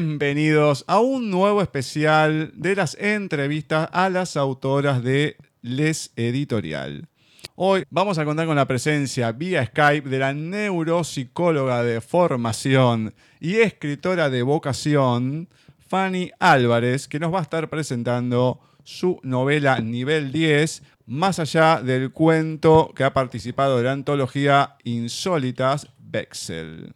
Bienvenidos a un nuevo especial de las entrevistas a las autoras de Les Editorial. Hoy vamos a contar con la presencia vía Skype de la neuropsicóloga de formación y escritora de vocación, Fanny Álvarez, que nos va a estar presentando su novela Nivel 10, más allá del cuento que ha participado de la antología Insólitas Bexel.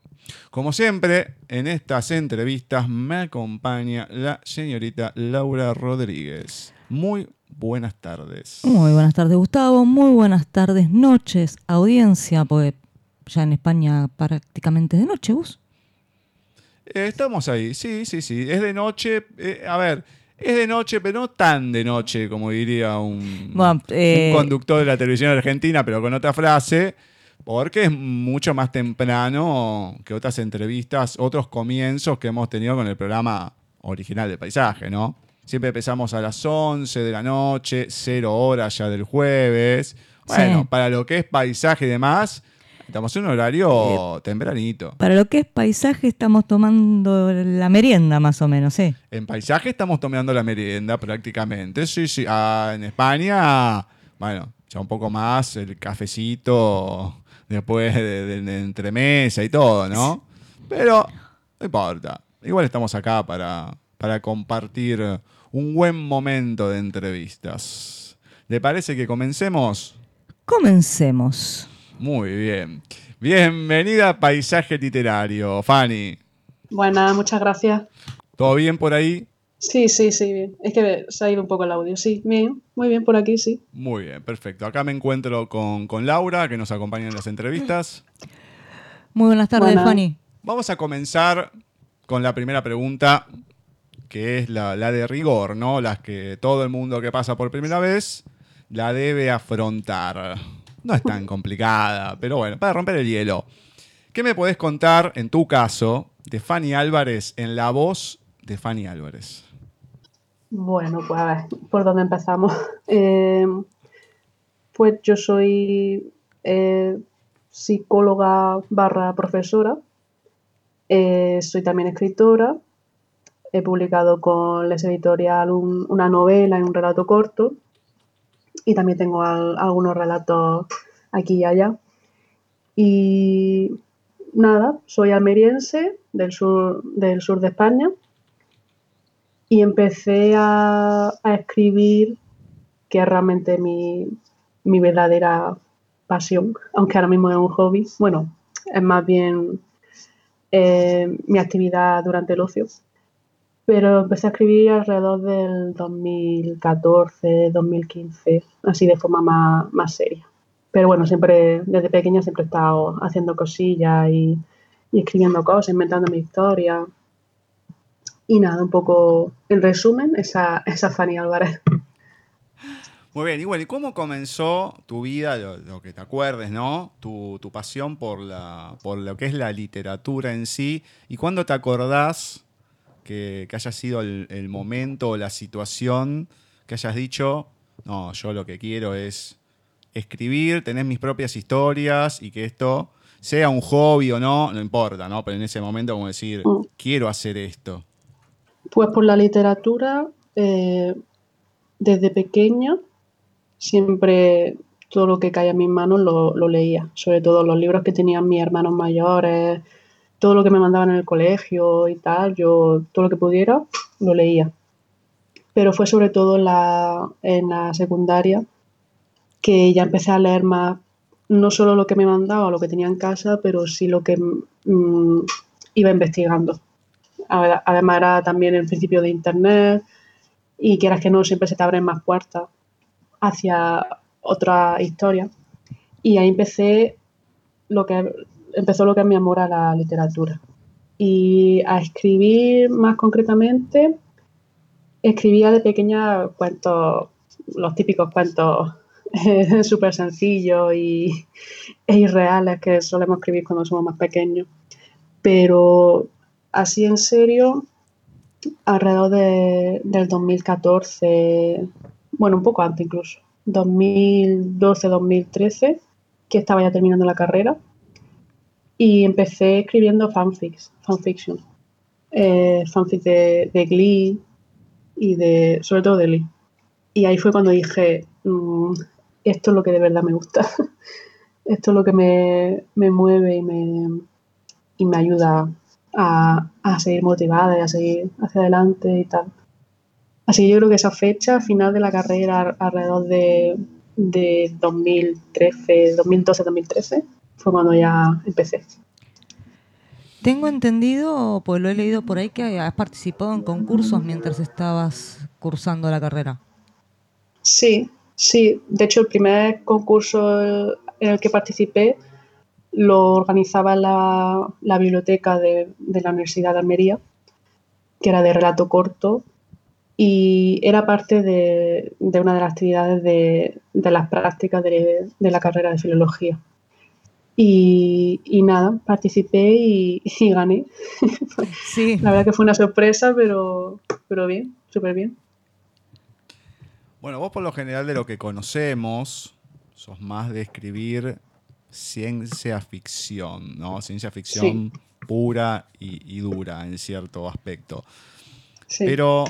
Como siempre, en estas entrevistas me acompaña la señorita Laura Rodríguez. Muy buenas tardes. Muy buenas tardes, Gustavo. Muy buenas tardes, noches, audiencia, porque ya en España prácticamente es de noche, ¿vos? Eh, estamos ahí, sí, sí, sí. Es de noche. Eh, a ver, es de noche, pero no tan de noche como diría un, eh, un conductor de la televisión argentina, pero con otra frase porque es mucho más temprano que otras entrevistas, otros comienzos que hemos tenido con el programa original de Paisaje, ¿no? Siempre empezamos a las 11 de la noche, cero horas ya del jueves. Bueno, para lo que es paisaje y demás, estamos en un horario tempranito. Para lo que es paisaje, estamos tomando la merienda más o menos, ¿sí? En paisaje estamos tomando la merienda prácticamente, sí, sí. Ah, en España, bueno, ya un poco más el cafecito después de, entremesa y todo, ¿no? Pero no importa. Igual estamos acá para, para compartir un buen momento de entrevistas. ¿Le parece que comencemos? Comencemos. Muy bien. Bienvenida a Paisaje Literario, Fanny. Buenas, muchas gracias. ¿Todo bien por ahí? Sí, sí, sí, bien. Es que se ha ido un poco el audio. Sí, bien, muy bien por aquí, sí. Muy bien, perfecto. Acá me encuentro con, Laura, que nos acompaña en las entrevistas. Muy buenas tardes, Fanny. Vamos a comenzar con la primera pregunta, que es la, la de rigor, ¿no? Las que todo el mundo que pasa por primera vez la debe afrontar. No es tan complicada, pero bueno, para romper el hielo. ¿Qué me podés contar, en tu caso, de Fanny Álvarez en la voz de Fanny Álvarez? Bueno, pues a ver, ¿por dónde empezamos? Eh, pues yo soy eh, psicóloga barra profesora, eh, soy también escritora, he publicado con Les Editorial un- una novela y un relato corto y también tengo al- algunos relatos aquí y allá. Y nada, soy almeriense del sur, del sur de España y empecé a, a escribir, que es realmente mi, mi verdadera pasión, aunque ahora mismo es un hobby. Bueno, es más bien eh, mi actividad durante el ocio. Pero empecé a escribir alrededor del 2014, 2015, así de forma más, más seria. Pero bueno, siempre, desde pequeña siempre he estado haciendo cosillas y, y escribiendo cosas, inventando mi historia. Y nada, un poco, en resumen, esa, esa Fanny Álvarez. Muy bien, y bueno, ¿y cómo comenzó tu vida, lo, lo que te acuerdes, ¿no? Tu, tu pasión por, la, por lo que es la literatura en sí. ¿Y cuándo te acordás que, que haya sido el, el momento o la situación que hayas dicho, no, yo lo que quiero es escribir, tener mis propias historias y que esto sea un hobby o no, no importa, ¿no? Pero en ese momento como decir, Mm. quiero hacer esto. Pues por la literatura, eh, desde pequeña, siempre todo lo que caía en mis manos lo, leía, sobre todo los libros que tenían mis hermanos mayores, todo lo que me mandaban en el colegio y tal, yo todo lo que pudiera lo leía. Pero fue sobre todo en la, en la secundaria que ya empecé a leer más, no solo lo que me mandaba, lo que tenía en casa, pero sí lo que mm, iba investigando. Ade- Además era también el principio de Internet y quieras que no, siempre se te abren más puertas hacia otra historia. Y ahí empecé lo que empezó lo que es mi amor a la literatura. Y a escribir más concretamente, escribía de pequeña cuentos, los típicos cuentos súper sencillos y, e irreales que solemos escribir cuando somos más pequeños. Pero así en serio, alrededor de- del 2014, bueno, un poco antes incluso, 2012-2013, que estaba ya terminando la carrera, y empecé escribiendo fanfics, fanfiction, eh, fanfics de, de Glee y de, sobre todo de Glee. Y ahí fue cuando dije, "Mm, esto es lo que de verdad me gusta, esto es lo que me, me mueve y me, y me ayuda a, a seguir motivada y a seguir hacia adelante y tal. Así que yo creo que esa fecha, final de la carrera, alrededor de, de 2013, 2012-2013, fue cuando ya empecé. Tengo entendido, pues lo he leído por ahí, que has participado en concursos mientras estabas cursando la carrera. Sí, sí. De hecho, el primer concurso en el que participé lo organizaba la, la biblioteca de, de la Universidad de Almería, que era de relato corto, y era parte de, de una de las actividades de, de las prácticas de, de la carrera de filología. Y, y nada, participé y, y gané. Sí, La verdad que fue una sorpresa, pero, pero bien, súper bien. Bueno, vos por lo general de lo que conocemos, sos más de escribir ciencia ficción, ¿no? Ciencia ficción pura y, y dura en cierto aspecto. Sí. Pero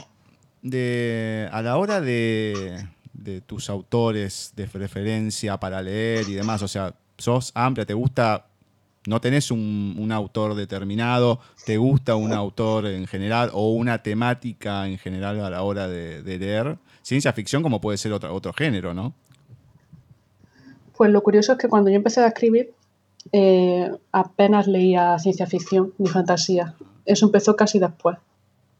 de, a la hora de, de tus autores de preferencia para leer y demás, o sea, sos amplia, te gusta, no tenés un, un autor determinado, te gusta un autor en general o una temática en general a la hora de, de leer. Ciencia ficción como puede ser otro, otro género, ¿no? Pues lo curioso es que cuando yo empecé a escribir, eh, apenas leía ciencia ficción ni fantasía. Eso empezó casi después.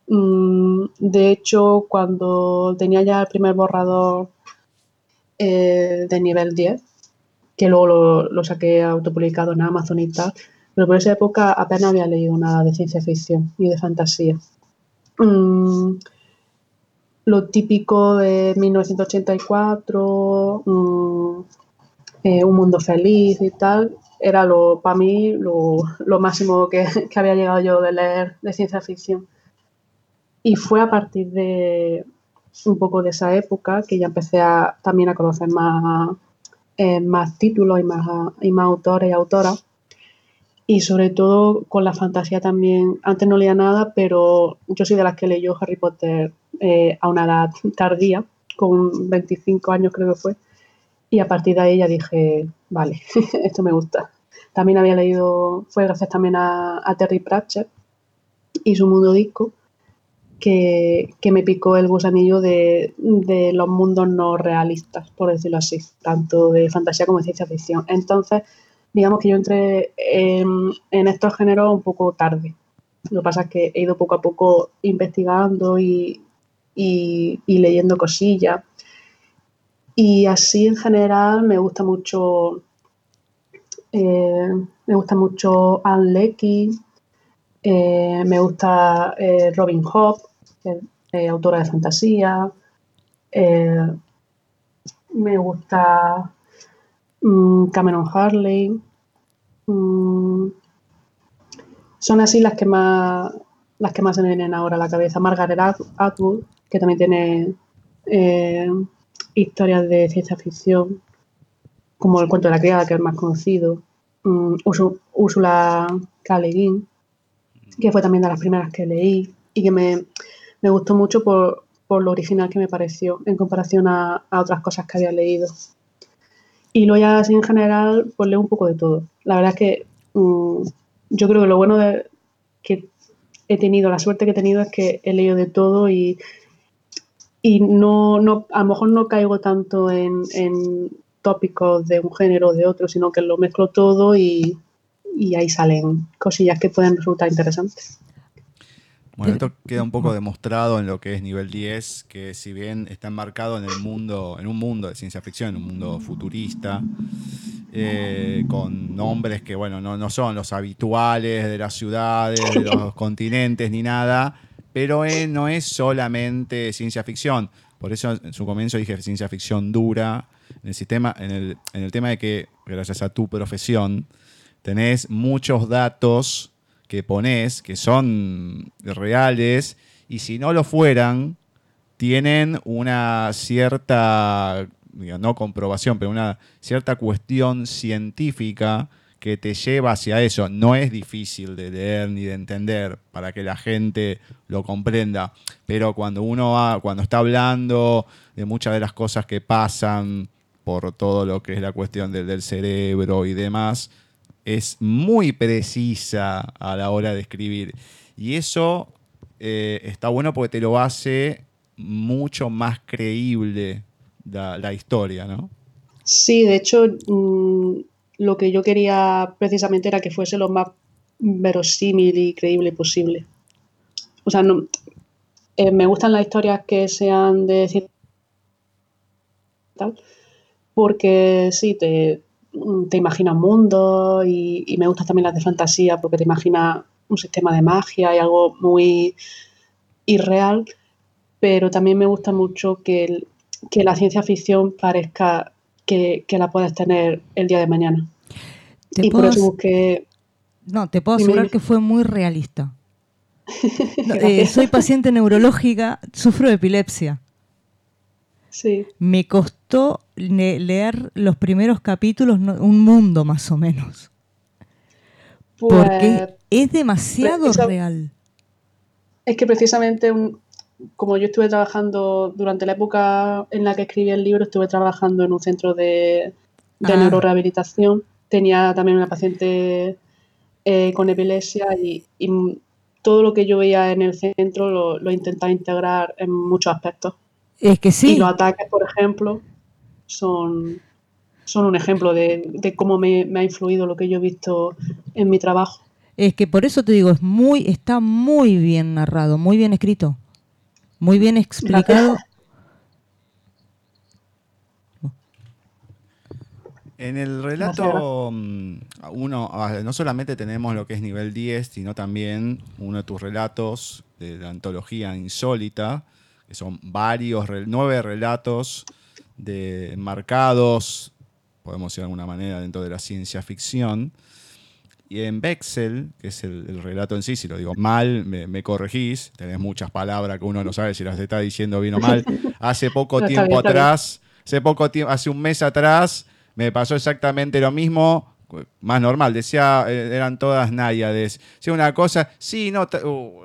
Mm, de hecho, cuando tenía ya el primer borrador eh, de nivel 10, que luego lo, lo saqué autopublicado en Amazon y tal, pero por esa época apenas había leído nada de ciencia ficción y de fantasía. Mm, lo típico de 1984, mm, eh, Un mundo feliz y tal, era lo para mí lo, máximo que, que, había llegado yo de leer de ciencia ficción. Y fue a partir de un poco de esa época que ya empecé a, también a conocer más, eh, más títulos y más, y más autores y autoras. Y sobre todo con la fantasía también. Antes no leía nada, pero yo soy de las que leyó Harry Potter eh, a una edad tardía, con 25 años creo que fue. Y a partir de ahí ya dije, vale, esto me gusta. También había leído, fue gracias también a, Terry Pratchett y su mundo disco, que, me picó el gusanillo de, los mundos no realistas, por decirlo así, tanto de fantasía como de ciencia ficción. Entonces, digamos que yo entré en, estos géneros un poco tarde. Lo que pasa es que he ido poco a poco investigando y, leyendo cosillas. Y así en general me gusta mucho. Eh, me gusta mucho Anne Leckie, eh, me gusta eh, Robin Hobb, eh, autora de fantasía. Eh, me gusta mm, Cameron Harley. Mm, son así las que más las que más se me vienen ahora a la cabeza. Margaret Atwood, que también tiene historias de ciencia ficción, como el cuento de la criada, que es el más conocido. Mm, Úrsula K. que fue también de las primeras que leí y que me, me gustó mucho por, lo original que me pareció en comparación a, otras cosas que había leído. Y luego ya así en general, pues leo un poco de todo. La verdad es que mm, yo creo que lo bueno de que he tenido, la suerte que he tenido es que he leído de todo y, y no, no, a lo mejor no caigo tanto en, tópicos de un género o de otro, sino que lo mezclo todo y, y ahí salen cosillas que pueden resultar interesantes. Bueno, esto queda un poco demostrado en lo que es nivel 10, que si bien está enmarcado en el mundo, en un mundo de ciencia ficción, en un mundo futurista, eh, con nombres que bueno, no, son los habituales de las ciudades, de los continentes ni nada, pero no es solamente ciencia ficción. Por eso en su comienzo dije ciencia ficción dura. En el, sistema, en el, en el tema de que, gracias a tu profesión, tenés muchos datos que pones, que son reales, y si no lo fueran, tienen una cierta, no comprobación, pero una cierta cuestión científica que te lleva hacia eso. No es difícil de leer ni de entender para que la gente lo comprenda, pero cuando uno va, cuando está hablando de muchas de las cosas que pasan por todo lo que es la cuestión del cerebro y demás, es muy precisa a la hora de escribir. Y eso eh, está bueno porque te lo hace mucho más creíble la, historia, ¿no? Sí, de hecho, mm, lo que yo quería precisamente era que fuese lo más verosímil y creíble posible. O sea, no, eh, me gustan las historias que sean de tal, porque sí, te, te imaginas mundo y, y, me gustan también las de fantasía porque te imaginas un sistema de magia y algo muy irreal, pero también me gusta mucho que, la ciencia ficción parezca que, la puedes tener el día de mañana. Y por eso busqué... No, te puedo asegurar que fue muy realista. Eh, soy paciente neurológica, sufro de epilepsia. Me costó leer los primeros capítulos, un mundo más o menos. porque pues, es demasiado real. Es que precisamente, como yo estuve trabajando durante la época en la que escribí el libro, estuve trabajando en un centro de, de ah. neurorehabilitación. Tenía también una paciente eh, con epilepsia y, todo lo que yo veía en el centro lo, lo intentaba integrar en muchos aspectos. Es que sí. Y los ataques, por ejemplo, son, son un ejemplo de, cómo me, ha influido lo que yo he visto en mi trabajo. Es que por eso te digo, es muy, está muy bien narrado, muy bien escrito, muy bien explicado. En el relato, mm, uno, ah, no solamente tenemos lo que es nivel 10, sino también uno de tus relatos de la antología insólita, que son varios, nueve relatos de marcados, podemos decir de alguna manera, dentro de la ciencia ficción. Y en Bexel, que es el, relato en sí, si lo digo mal, me, corregís, tenés muchas palabras que uno no sabe si las está diciendo bien o mal. Hace poco tiempo atrás, hace poco tiempo, hace un mes atrás, me pasó exactamente lo mismo, más normal, decía, eh, eran todas náyades. Si una cosa, sí, no, uh,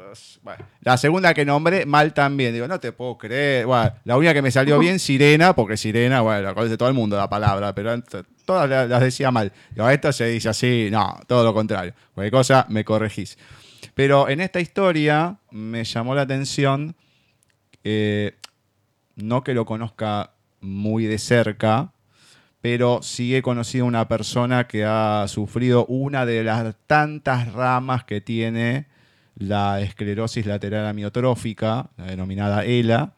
la segunda que nombré, mal también. Digo, no te puedo creer. la única que me salió bien, Sirena, porque Sirena, bueno, la conoce todo el mundo la palabra, pero todas las decía mal. Digo, esto se dice así, no, todo lo contrario. Cualquier cosa, me corregís. Pero en esta historia me llamó la atención, eh, no que lo conozca muy de cerca, pero sí he conocido una persona que ha sufrido una de las tantas ramas que tiene la esclerosis lateral amiotrófica, la denominada ELA,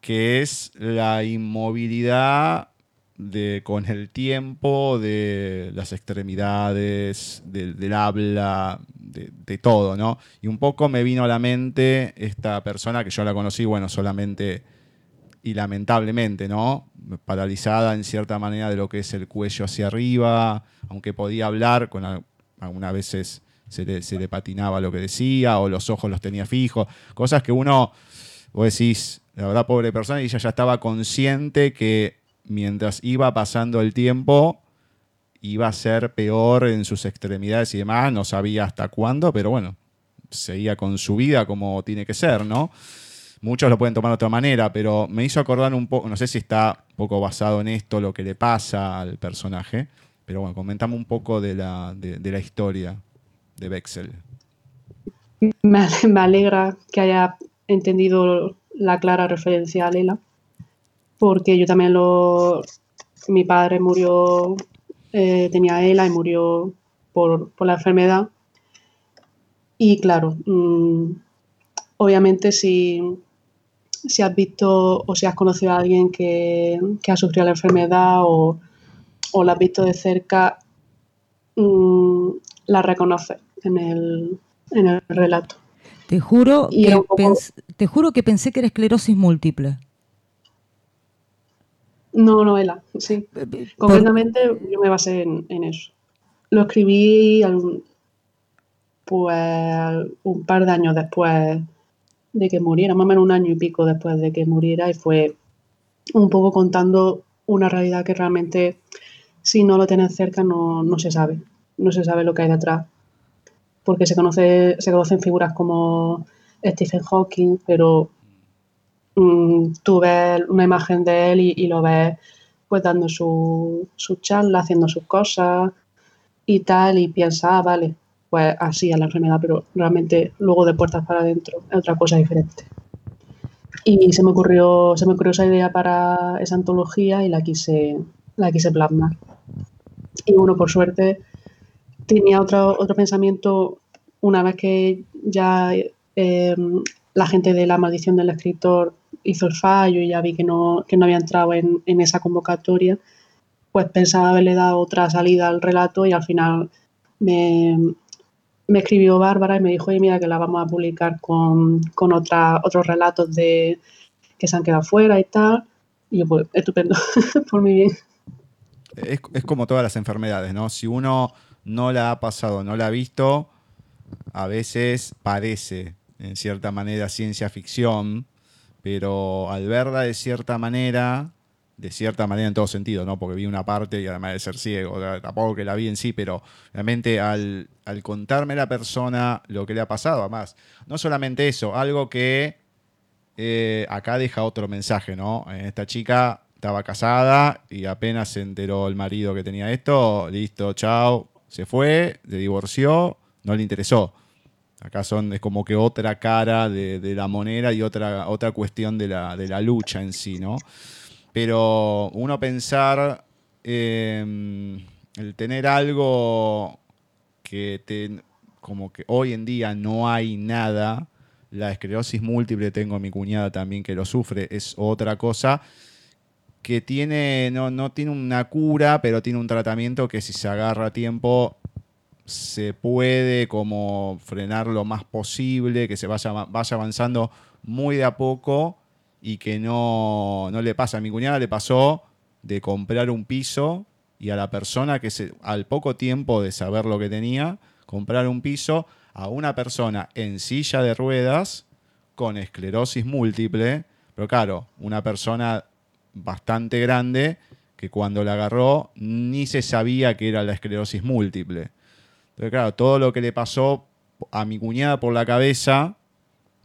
que es la inmovilidad con el tiempo de las extremidades, del habla, de, de, todo, ¿no? Y un poco me vino a la mente esta persona que yo la conocí, bueno, solamente y lamentablemente, ¿no? Paralizada en cierta manera de lo que es el cuello hacia arriba, aunque podía hablar, con algunas veces se le, patinaba lo que decía, o los ojos los tenía fijos, cosas que uno, vos decís, la verdad, pobre persona, y ella ya estaba consciente que mientras iba pasando el tiempo, iba a ser peor en sus extremidades y demás, no sabía hasta cuándo, pero bueno, seguía con su vida como tiene que ser, ¿no? Muchos lo pueden tomar de otra manera, pero me hizo acordar un poco, no sé si está un poco basado en esto lo que le pasa al personaje, pero bueno, comentame un poco de la, de, la historia de Bexel. Me, alegra que haya entendido la clara referencia a Lela, porque yo también lo... Mi padre murió, eh, tenía ELA y murió por, la enfermedad. Y claro, mm, obviamente si, si has visto o si has conocido a alguien que, ha sufrido la enfermedad o, o la has visto de cerca, mm, la reconoces en el, relato. Te juro, que te juro que pensé que era esclerosis múltiple. No, novela, sí. Eh, eh, Concretamente yo me basé en, eso. Lo escribí pues un par de años después de que muriera, más o menos un año y pico después de que muriera, y fue un poco contando una realidad que realmente si no lo tienes cerca no, se sabe, no se sabe lo que hay detrás. Porque se, conoce, se conocen figuras como Stephen Hawking, pero mm, tú ves una imagen de él y, lo ves pues dando su, su, charla, haciendo sus cosas y tal, y piensas, ah, vale, pues así a la enfermedad, pero realmente luego de puertas para adentro es otra cosa diferente. Y se me ocurrió, se me ocurrió esa idea para esa antología y la quise, la quise plasmar. Y bueno, por suerte tenía otro, otro pensamiento una vez que ya em, la gente de la maldición del escritor hizo el fallo y ya vi que no, que no había entrado en, en esa convocatoria, pues pensaba haberle dado otra salida al relato y al final me, me escribió Bárbara y me dijo, oye, mira, que la vamos a publicar con, otros relatos de que se han quedado fuera y tal. Y yo, pues, estupendo, por mi bien. Es, como todas las enfermedades, ¿no? Si uno no la ha pasado, no la ha visto, a veces parece, en cierta manera, ciencia ficción, pero al verla de cierta manera, de cierta manera en todo sentido, ¿no? Porque vi una parte y además de ser ciego, tampoco que la vi en sí, pero realmente al, contarme la persona lo que le ha pasado, además, no solamente eso, algo que eh, acá deja otro mensaje, ¿no? Esta chica estaba casada y apenas se enteró el marido que tenía esto, listo, chao, se fue, se divorció, no le interesó. Acá son, es como que otra cara de, la moneda y otra, otra cuestión de la, de la lucha en sí, ¿no? Pero uno pensar em, el tener algo que te, como que hoy en día no hay nada, la esclerosis múltiple, tengo a mi cuñada también que lo sufre, es otra cosa que tiene, no, no tiene una cura, pero tiene un tratamiento que si se agarra a tiempo se puede como frenar lo más posible, que se vaya, vaya avanzando muy de a poco y que no, no le pasa. A mi cuñada le pasó de comprar un piso y a la persona que se, al poco tiempo de saber lo que tenía, comprar un piso a una persona en silla de ruedas con esclerosis múltiple, pero claro, una persona bastante grande que cuando la agarró ni se sabía que era la esclerosis múltiple. Entonces, claro, todo lo que le pasó a mi cuñada por la cabeza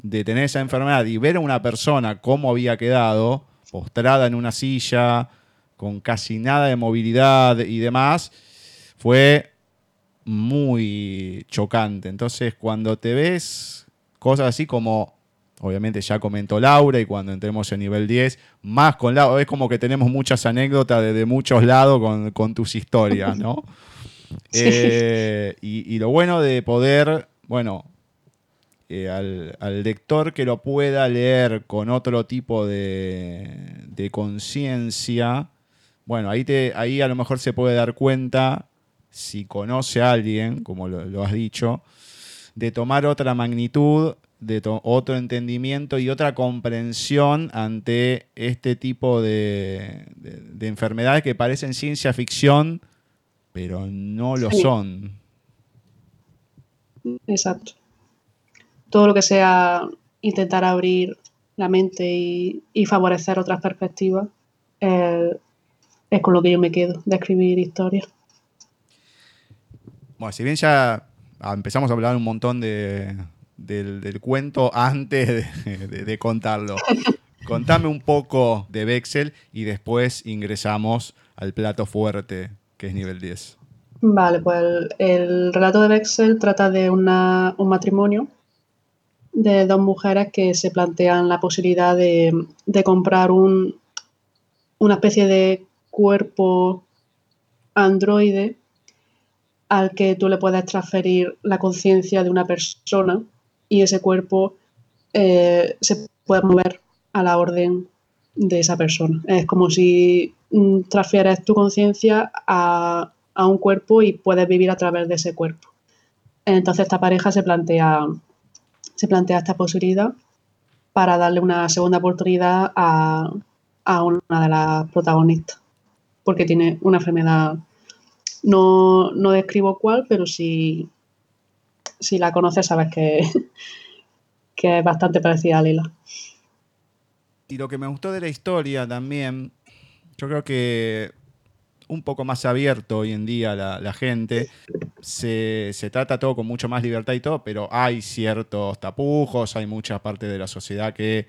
de tener esa enfermedad y ver a una persona cómo había quedado, postrada en una silla, con casi nada de movilidad y demás, fue muy chocante. Entonces, cuando te ves cosas así como, obviamente ya comentó Laura, y cuando entremos en nivel 10, más con Laura, es como que tenemos muchas anécdotas de, muchos lados con, tus historias, ¿no? Eh, y, lo bueno de poder, bueno, eh, al, lector que lo pueda leer con otro tipo de, de conciencia, bueno, ahí, te, ahí a lo mejor se puede dar cuenta si conoce a alguien, como lo, has dicho, de tomar otra magnitud, de otro entendimiento y otra comprensión ante este tipo de, enfermedades que parecen ciencia ficción, pero no lo son. Exacto. Todo lo que sea intentar abrir la mente y, favorecer otras perspectivas eh, es con lo que yo me quedo, de escribir historias. Bueno, si bien ya empezamos a hablar un montón de, del, cuento antes de, contarlo, contame un poco de Bexel y después ingresamos al plato fuerte, que es nivel 10. Vale, pues el, relato de Bexel trata de un matrimonio de dos mujeres que se plantean la posibilidad de, comprar un, una especie de cuerpo androide al que tú le puedes transferir la conciencia de una persona y ese cuerpo eh, se puede mover a la orden de esa persona. Es como si mm, transfieres tu conciencia a, un cuerpo y puedes vivir a través de ese cuerpo. Entonces esta pareja se plantea, se plantea esta posibilidad para darle una segunda oportunidad a, a una de las protagonistas, porque tiene una enfermedad no, no describo cuál, pero si, si la conoces sabes que, que es bastante parecida a Lila. Y lo que me gustó de la historia también, yo creo que un poco más abierto hoy en día la, gente, se, se, trata todo con mucho más libertad y todo, pero hay ciertos tapujos, hay mucha parte de la sociedad que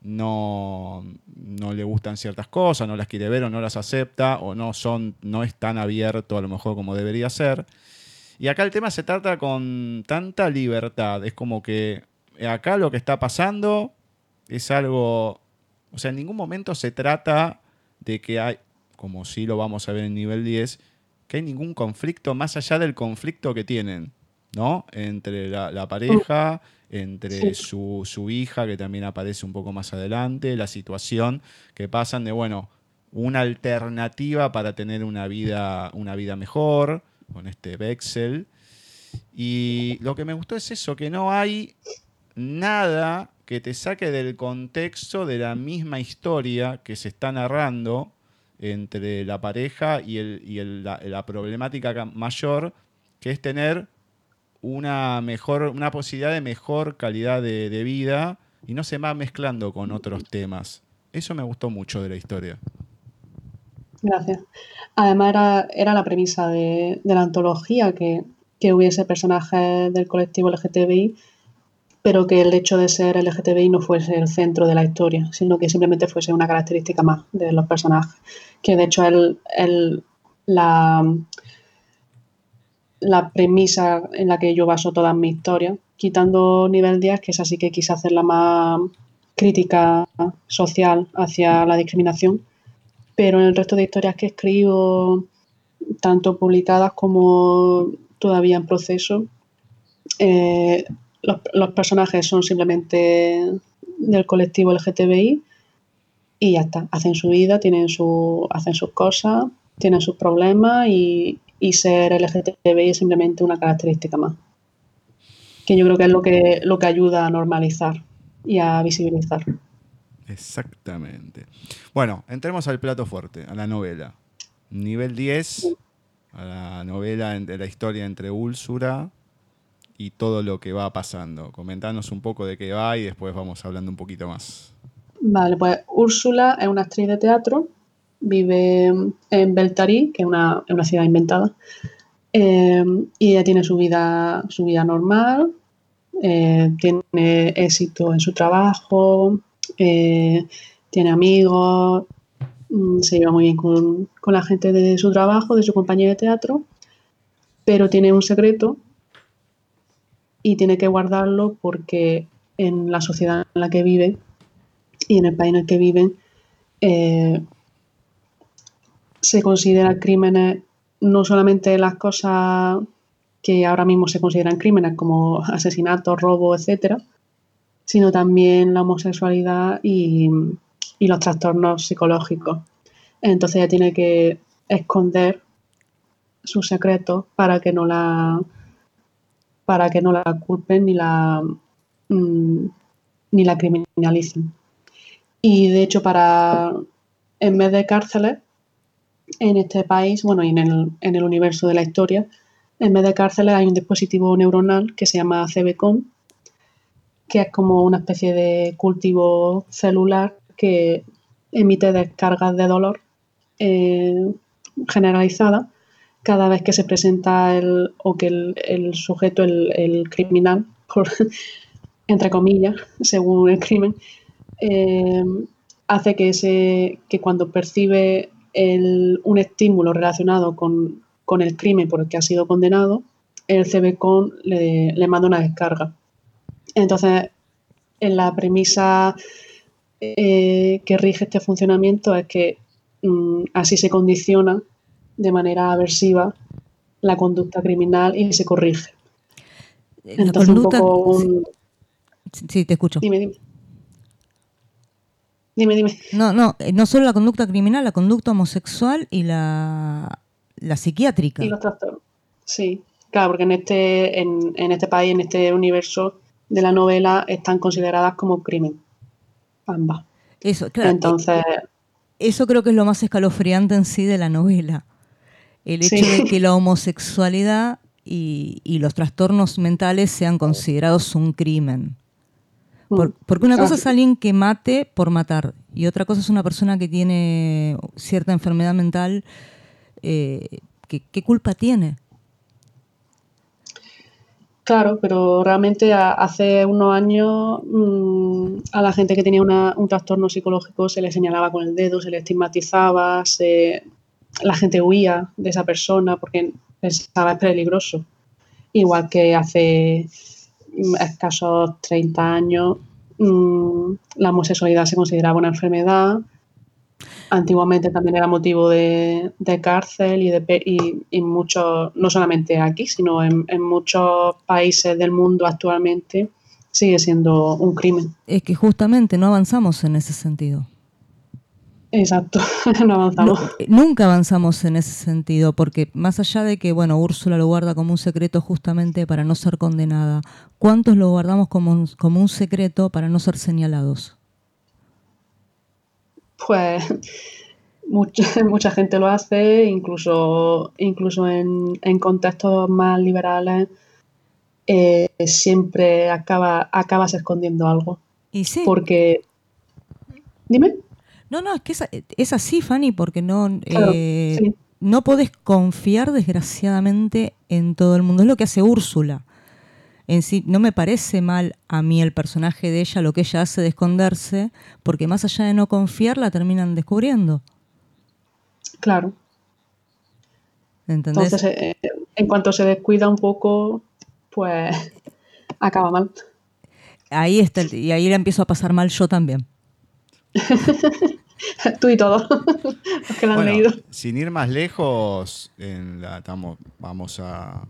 no, no le gustan ciertas cosas, no las quiere ver o no las acepta o no, son, no es tan abierto a lo mejor como debería ser. Y acá el tema se trata con tanta libertad, es como que acá lo que está pasando es algo, o sea, en ningún momento se trata de que hay, como sí lo vamos a ver en nivel 10, que hay ningún conflicto más allá del conflicto que tienen, ¿no? Entre la, la pareja, entre su, hija, que también aparece un poco más adelante, la situación que pasan de, bueno, una alternativa para tener una vida, una vida mejor con este Bexel. Y lo que me gustó es eso, que no hay nada que te saque del contexto de la misma historia que se está narrando entre la pareja y, el, la, problemática mayor, que es tener una mejor, una posibilidad de mejor calidad de, vida y no se va mezclando con otros temas. Eso me gustó mucho de la historia. Gracias. Además era, la premisa de, la antología que, hubiese personajes del colectivo LGTBI, pero que el hecho de ser LGTBI no fuese el centro de la historia, sino que simplemente fuese una característica más de los personajes. Que de hecho el, el, la, la premisa en la que yo baso todas mis historias, quitando nivel 10, que es así que quise hacer la más crítica social hacia la discriminación, pero en el resto de historias que escribo, tanto publicadas como todavía en proceso, eh, los, personajes son simplemente del colectivo LGTBI y ya está. Hacen su vida, tienen su, hacen sus cosas, tienen sus problemas y, y ser LGTBI es simplemente una característica más. Que yo creo que es lo que, lo que ayuda a normalizar y a visibilizar. Exactamente. Bueno, entremos al plato fuerte, a la novela. Nivel 10, a la novela de la historia entre Úrsula y todo lo que va pasando. Comentanos un poco de qué va y después vamos hablando un poquito más. Vale, pues Úrsula es una actriz de teatro, vive en Beltarí, que es una, ciudad inventada, eh, y ella tiene su vida, su vida normal, eh, tiene éxito en su trabajo, eh, tiene amigos, mm, se lleva muy bien con, con, la gente de su trabajo, de su compañía de teatro, pero tiene un secreto y tiene que guardarlo porque en la sociedad en la que vive y en el país en el que viven eh, se consideran crímenes no solamente las cosas que ahora mismo se consideran crímenes como asesinatos, robo, etcétera, sino también la homosexualidad y, y, los trastornos psicológicos. Entonces ella tiene que esconder sus secretos para que no la para que no la culpen ni la mm, ni la criminalicen. Y de hecho para en vez de cárceles en este país, bueno, y en el, en el universo de la historia, en vez de cárceles hay un dispositivo neuronal que se llama CBCON, que es como una especie de cultivo celular que emite descargas de dolor eh, generalizada cada vez que se presenta el, o que el, sujeto, el, criminal, entre comillas, según el crimen, eh, hace que, ese, que cuando percibe un estímulo relacionado con, el crimen por el que ha sido condenado, el CBCON le, le manda una descarga. Entonces, en la premisa eh, que rige este funcionamiento es que mm, así se condiciona de manera aversiva la conducta criminal y se corrige. Entonces, un poco un... Sí, te escucho. Dime, dime. Dime, dime. No, no, eh, no solo la conducta criminal, la conducta homosexual y la, la psiquiátrica. Y los trastornos. Sí, claro, porque en este, en, en este país, en este universo de la novela, están consideradas como crimen. Ambas. Eso, claro. Entonces. Eso creo que es lo más escalofriante en sí de la novela. El hecho de que la homosexualidad y, y, los trastornos mentales sean considerados un crimen. Mm. porque una cosa es alguien que mate por matar y otra cosa es una persona que tiene cierta enfermedad mental. Eh, ¿qué, culpa tiene? Claro, pero realmente hace unos años mm, a la gente que tenía un trastorno psicológico se le señalaba con el dedo, se le estigmatizaba, la gente huía de esa persona porque pensaba es peligroso. Igual que hace escasos 30 años mm, la homosexualidad se consideraba una enfermedad. Antiguamente también era motivo de, cárcel y, de, y, muchos, no solamente aquí, sino en, en muchos países del mundo actualmente sigue siendo un crimen. Es que justamente no avanzamos en ese sentido. Exacto, no avanzamos. Eh, nunca avanzamos en ese sentido, porque más allá de que, bueno, Úrsula lo guarda como un secreto justamente para no ser condenada, ¿cuántos lo guardamos como un, como un secreto para no ser señalados? Pues mucha, mucha gente lo hace, incluso, incluso en, contextos más liberales, eh, siempre acaba, acabas escondiendo algo. Y sí. Porque... Dime. No, no, es que es, así, Fanny, porque no, eh, no podés confiar desgraciadamente en todo el mundo. Es lo que hace Úrsula. En sí, no me parece mal a mí el personaje de ella, lo que ella hace de esconderse, porque más allá de no confiar, la terminan descubriendo. Claro. Entonces, eh, en cuanto se descuida un poco, pues acaba mal. Ahí está, y ahí le empiezo a pasar mal yo también. Tú y todo, los que lo han leído. Sin ir más lejos, estamos, vamos a,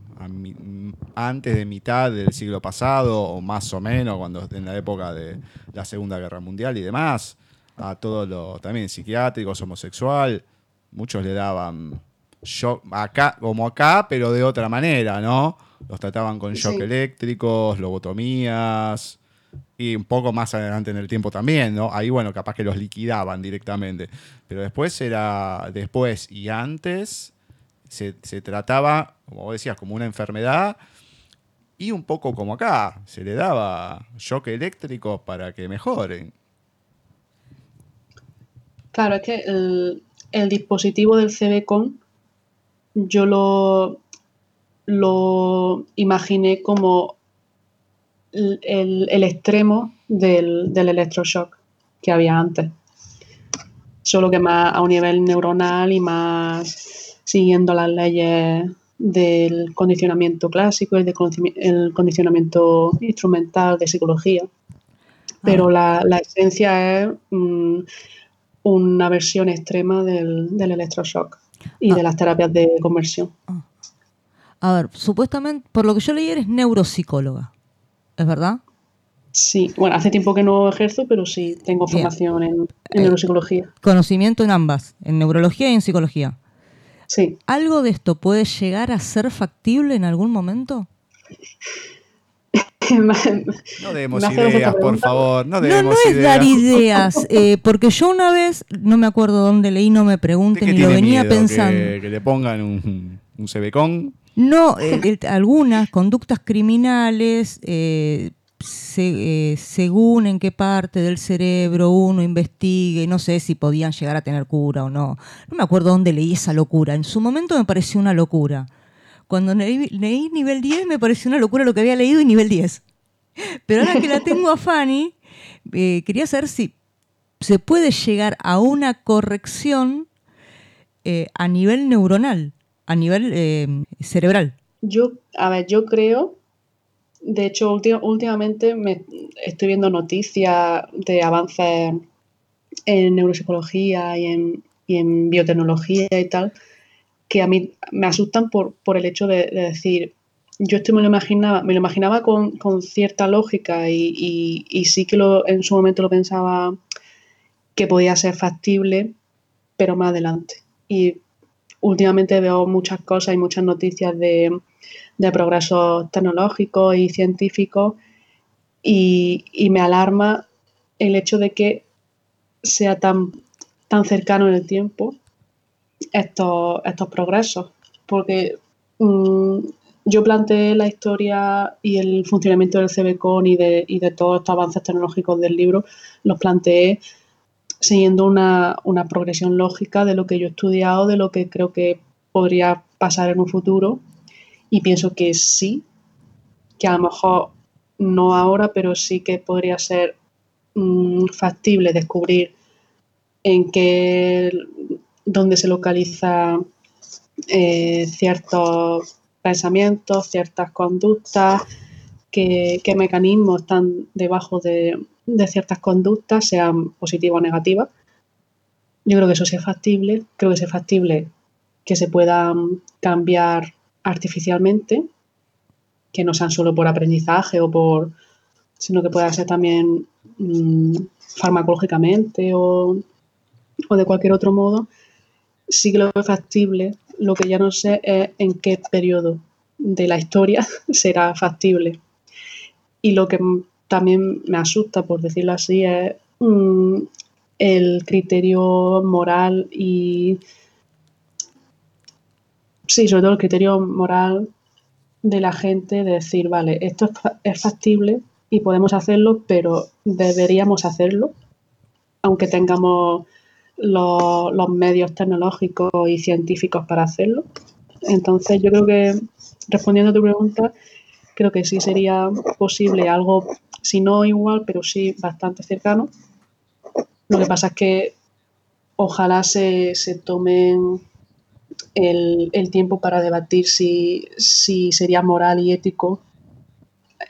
antes de mitad del siglo pasado, o más o menos, cuando en la época de la Segunda Guerra Mundial y demás, a todos los, también psiquiátricos, homosexual, muchos le daban shock, acá, como acá, pero de otra manera, ¿no? Los trataban con shock eléctricos, lobotomías, y un poco más adelante en el tiempo también, ¿no? Ahí, bueno, capaz que los liquidaban directamente. Pero después era, después y antes, se, trataba, como vos decías, como una enfermedad y un poco como acá, se le daba shock eléctrico para que mejoren. Claro, es que el, el dispositivo del CBCON yo lo, lo imaginé como el, extremo del, del, electroshock que había antes. Solo que más a un nivel neuronal y más siguiendo las leyes del condicionamiento clásico y del el condicionamiento instrumental de psicología. Pero ah. la, esencia es mm, una versión extrema del, del electroshock y de ah. las terapias de conversión. Ah. A ver, supuestamente, por lo que yo leí, eres neuropsicóloga. ¿Es verdad? Sí, bueno, hace tiempo que no ejerzo, pero sí tengo formación en, eh, neuropsicología. Conocimiento en ambas, en neurología y en psicología. Sí. ¿Algo de esto puede llegar a ser factible en algún momento? no demos ideas, por favor. No, no, no es dar ideas, eh, porque yo una vez, no me acuerdo dónde leí, no me pregunten, y lo venía pensando. Que, le pongan un, un CBCON. No, eh, algunas conductas criminales, eh, eh, según en qué parte del cerebro uno investigue, no sé si podían llegar a tener cura o no. No me acuerdo dónde leí esa locura. En su momento me pareció una locura. Cuando leí, nivel 10 me pareció una locura lo que había leído y nivel 10. Pero ahora que la tengo a Fanny, quería saber si se puede llegar a una corrección a nivel neuronal a nivel eh, cerebral? Yo, a ver, yo creo, de hecho, últimamente me estoy viendo noticias de avances en neuropsicología y en, biotecnología y tal, que a mí me asustan por, por el hecho de, decir, yo esto me lo imaginaba, me lo imaginaba con, cierta lógica y, y, sí que lo, en su momento lo pensaba que podía ser factible, pero más adelante. Y últimamente veo muchas cosas y muchas noticias de, progresos tecnológicos y científicos y, me alarma el hecho de que sea tan, tan cercano en el tiempo estos, estos progresos. Porque mm, yo planteé la historia y el funcionamiento del CBCON y de, y de todos estos avances tecnológicos del libro, los planteé siguiendo una, progresión lógica de lo que yo he estudiado, de lo que creo que podría pasar en un futuro. Y pienso que sí, que a lo mejor no ahora, pero sí que podría ser mm, factible descubrir en qué, dónde se localiza eh, ciertos pensamientos, ciertas conductas, qué, qué mecanismos están debajo de, de ciertas conductas, sean positivas o negativas. Yo creo que eso sí es factible. Creo que es factible que se puedan cambiar artificialmente, que no sean solo por aprendizaje o por. sino que pueda ser también mm, farmacológicamente o, o, de cualquier otro modo. Sí que lo es factible. Lo que ya no sé es en qué periodo de la historia será factible. Y lo que también me asusta, por decirlo así, es mm, el criterio moral y sí, sobre todo el criterio moral de la gente de decir, vale, esto es factible y podemos hacerlo, pero deberíamos hacerlo, aunque tengamos los, los, medios tecnológicos y científicos para hacerlo. Entonces, yo creo que, respondiendo a tu pregunta, creo que sí sería posible algo si no igual, pero sí bastante cercano. Lo que pasa es que ojalá se, tomen el, tiempo para debatir si, sería moral y ético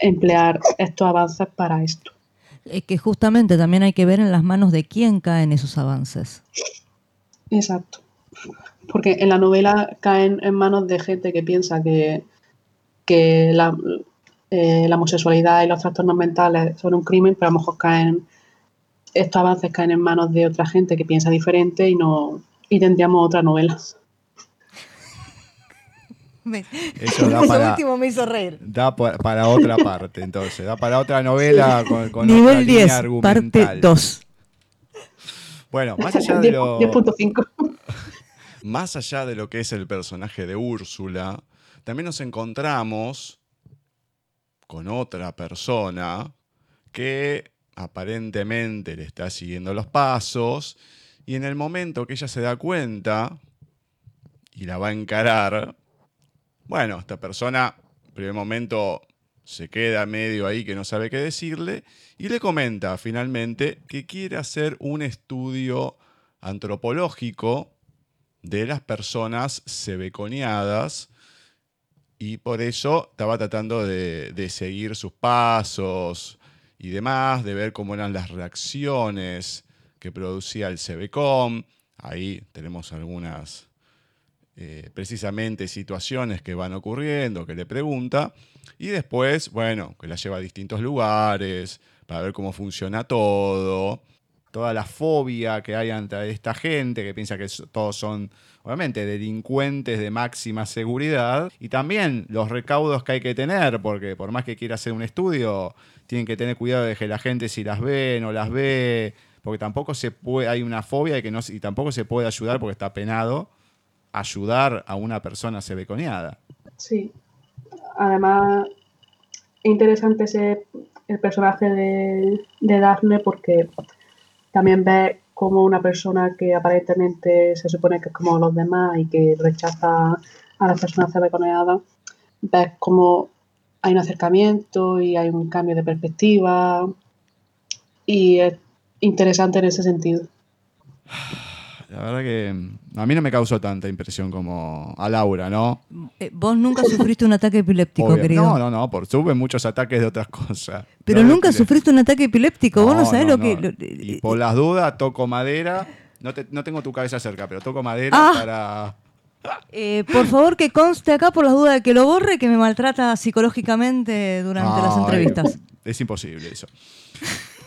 emplear estos avances para esto. Es que justamente también hay que ver en las manos de quién caen esos avances. Exacto. Porque en la novela caen en manos de gente que piensa que, que la, eh, la homosexualidad y los trastornos mentales son un crimen, pero a lo mejor caen estos avances caen en manos de otra gente que piensa diferente y no y tendríamos otra novela. Eso da para, último me hizo reír. Da para, otra parte, entonces. Da para otra novela con, con Nivel otra 10, parte 2. Bueno, más allá de lo... 10.5. Más allá de lo que es el personaje de Úrsula, también nos encontramos con otra persona que aparentemente le está siguiendo los pasos y en el momento que ella se da cuenta y la va a encarar, bueno, esta persona, en primer momento, se queda medio ahí que no sabe qué decirle y le comenta finalmente que quiere hacer un estudio antropológico de las personas sebeconiadas y por eso estaba tratando de, de, seguir sus pasos y demás, de ver cómo eran las reacciones que producía el sebecom. Ahí tenemos algunas eh, precisamente situaciones que van ocurriendo, que le pregunta, y después, bueno, que la lleva a distintos lugares para ver cómo funciona todo, toda la fobia que hay ante esta gente que piensa que todos son, obviamente, delincuentes de máxima seguridad, y también los recaudos que hay que tener, porque por más que quiera hacer un estudio, tienen que tener cuidado de que la gente si las ve, no las ve, porque tampoco se puede, hay una fobia y, que no, y tampoco se puede ayudar porque está penado ayudar a una persona sebeconiada. Sí. Además, es interesante ese, el personaje de, de Daphne porque también ve como una persona que aparentemente se supone que es como los demás y que rechaza a las personas sebeconiadas, ves como hay un acercamiento y hay un cambio de perspectiva y es interesante en ese sentido. La verdad que mm, a mí no me causó tanta impresión como a Laura, ¿no? Eh, vos nunca sufriste un ataque epiléptico, querido. No, no, no, por tuve muchos ataques de otras cosas. Pero nunca sufriste un ataque epiléptico, vos no sabés lo que... y por las dudas, toco madera. No, no, tengo tu cabeza cerca, pero toco madera ah. para... Eh, por favor, que conste acá por las dudas de que lo borre, que me maltrata psicológicamente durante las entrevistas. Es imposible eso.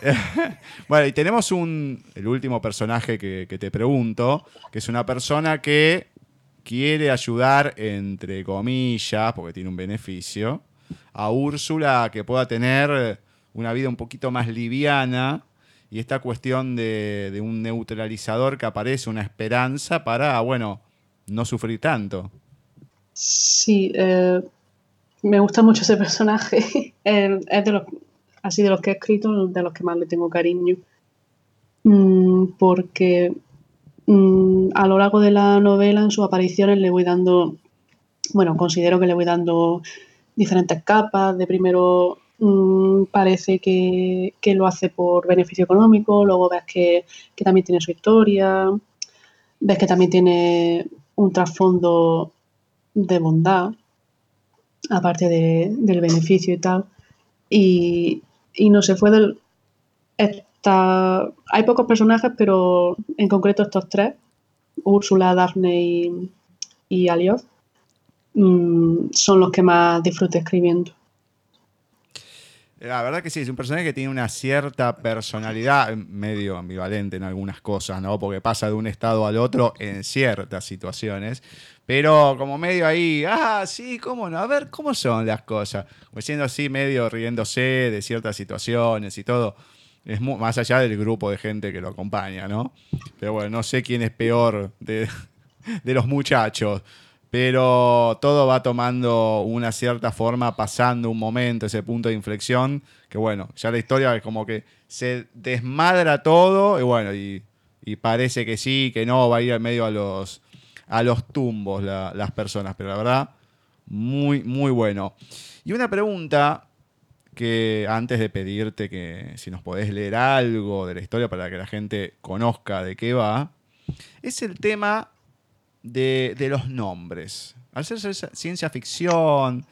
bueno, y tenemos un, el último personaje que, te pregunto, que es una persona que quiere ayudar, entre comillas, porque tiene un beneficio, a Úrsula que pueda tener una vida un poquito más liviana y esta cuestión de, un neutralizador que aparece, una esperanza para, bueno, no sufrir tanto. Sí, eh, me gusta mucho ese personaje. es de los, así de los que he escrito, de los que más le tengo cariño. Mm, porque mm, a lo largo de la novela, en sus apariciones, le voy dando, bueno, considero que le voy dando diferentes capas. De primero mm, parece que, lo hace por beneficio económico, luego ves que, también tiene su historia, ves que también tiene un trasfondo de bondad, aparte del beneficio y tal. Y, y no se fue del... Esta, hay pocos personajes, pero en concreto estos tres, Úrsula, Daphne y, y Alioth, mm, son los que más disfruté escribiendo. La verdad que sí, es un personaje que tiene una cierta personalidad medio ambivalente en algunas cosas, ¿no? Porque pasa de un estado al otro en ciertas situaciones. Pero como medio ahí, ah, sí, cómo no, a ver cómo son las cosas. Pues siendo así, medio riéndose de ciertas situaciones y todo. Es más allá del grupo de gente que lo acompaña, ¿no? Pero bueno, no sé quién es peor de, de los muchachos. Pero todo va tomando una cierta forma, pasando un momento, ese punto de inflexión, que bueno, ya la historia es como que se desmadra todo y bueno, y, y parece que sí, que no, va a ir al medio a los, a los tumbos las personas, pero la verdad, muy, muy bueno. Y una pregunta que antes de pedirte que si nos podés leer algo de la historia para que la gente conozca de qué va, es el tema de, los nombres. Al ser ciencia ficción,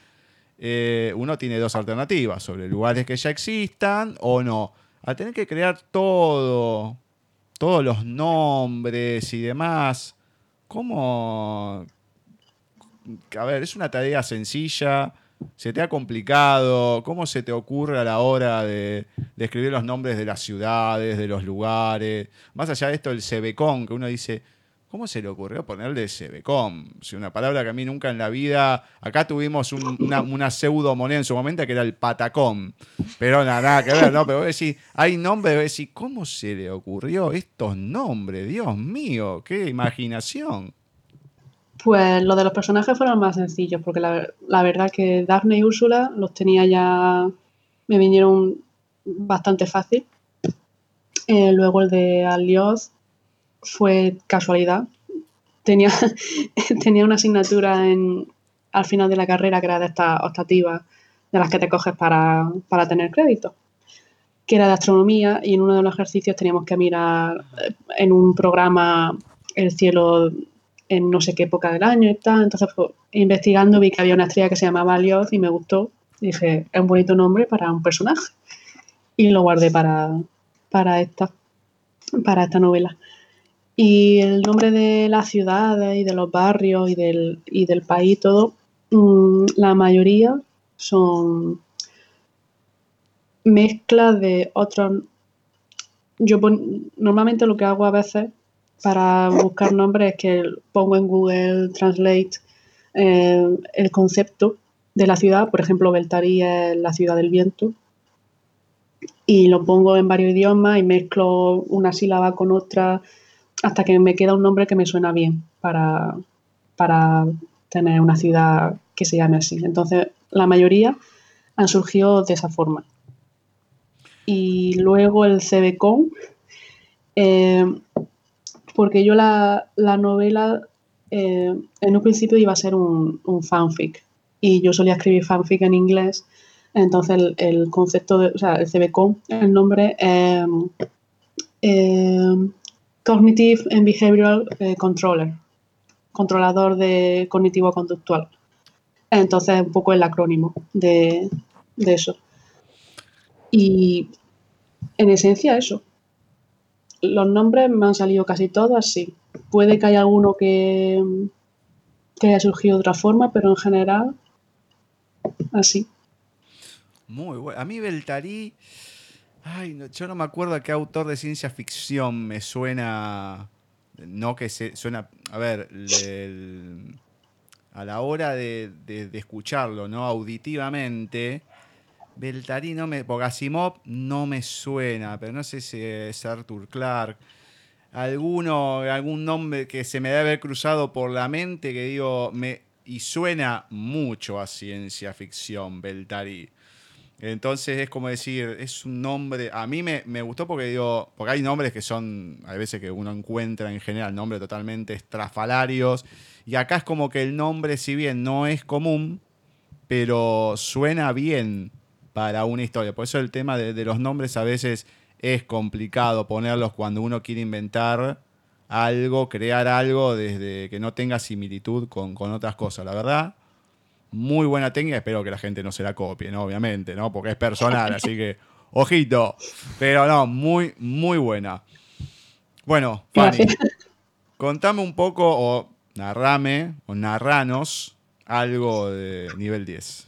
eh, uno tiene dos alternativas, sobre lugares que ya existan o no. Al tener que crear todo, todos los nombres y demás, ¿Cómo? A ver, es una tarea sencilla, ¿Se te ha complicado? ¿Cómo se te ocurre a la hora de, escribir los nombres de las ciudades, de los lugares? Más allá de esto, el Cebecón, que uno dice, ¿cómo se le ocurrió ponerle Cebecón? Si una palabra que a mí nunca en la vida. Acá tuvimos una, una, pseudo moneda en su momento que era el Patacón. Pero nada, nada que ver, ¿no? Pero vos decís, hay nombres, vos decís, ¿cómo se le ocurrió estos nombres? Dios mío, qué imaginación. Pues lo de los personajes fueron más sencillos, porque la, verdad que Daphne y Úrsula los tenía ya, me vinieron bastante fácil. Eh, luego el de Alioth fue casualidad. Tenía, tenía una asignatura en, al final de la carrera que era de estas optativas de las que te coges para, para tener crédito, que era de astronomía y en uno de los ejercicios teníamos que mirar eh, en un programa el cielo en no sé qué época del año y tal. Entonces, pues, investigando vi que había una estrella que se llamaba Alioth y me gustó. dije, es un bonito nombre para un personaje. Y lo guardé para, para, esta, para esta novela. Y el nombre de las ciudades y de los barrios y del, y del país, todo, mm, la mayoría son mezclas de otros. Yo normalmente lo que hago a veces para buscar nombres que pongo en Google Translate eh, el concepto de la ciudad, por ejemplo, Beltarí es la ciudad del viento, y lo pongo en varios idiomas y mezclo una sílaba con otra hasta que me queda un nombre que me suena bien para, para tener una ciudad que se llame así. Entonces, la mayoría han surgido de esa forma. Y luego el CBCON, eh, porque yo la, novela eh, en un principio iba a ser un, fanfic y yo solía escribir fanfic en inglés, entonces el, concepto, de, o sea, el CBCOM, el nombre eh, Cognitive and Behavioral eh, Controller, controlador de cognitivo-conductual. Entonces, un poco el acrónimo de, de eso. Y en esencia eso, los nombres me han salido casi todos así. Puede que haya alguno que, que haya surgido de otra forma, pero en general, así. Muy bueno. A mí Beltarí, ay, yo no me acuerdo a qué autor de ciencia ficción me suena, no que se suena, a ver, a la hora de, escucharlo, ¿no? Auditivamente Beltarí no me. Bogasimov no me suena, pero no sé si es Arthur Clark. Alguno, algún nombre que se me debe haber cruzado por la mente que digo. Me, y suena mucho a ciencia ficción, Beltarí. Entonces es como decir, es un nombre. A mí me, me, gustó porque digo. Porque hay nombres que son. Hay veces que uno encuentra en general nombres totalmente estrafalarios. Y acá es como que el nombre, si bien no es común, pero suena bien para una historia. Por eso el tema de, los nombres a veces es complicado ponerlos cuando uno quiere inventar algo, crear algo desde que no tenga similitud con, otras cosas. La verdad, muy buena técnica. Espero que la gente no se la copie, ¿no? Obviamente, ¿no? Porque es personal, así que, ojito. Pero no, muy, muy buena. Bueno, Fanny, contame un poco o narrame o narranos algo de nivel 10.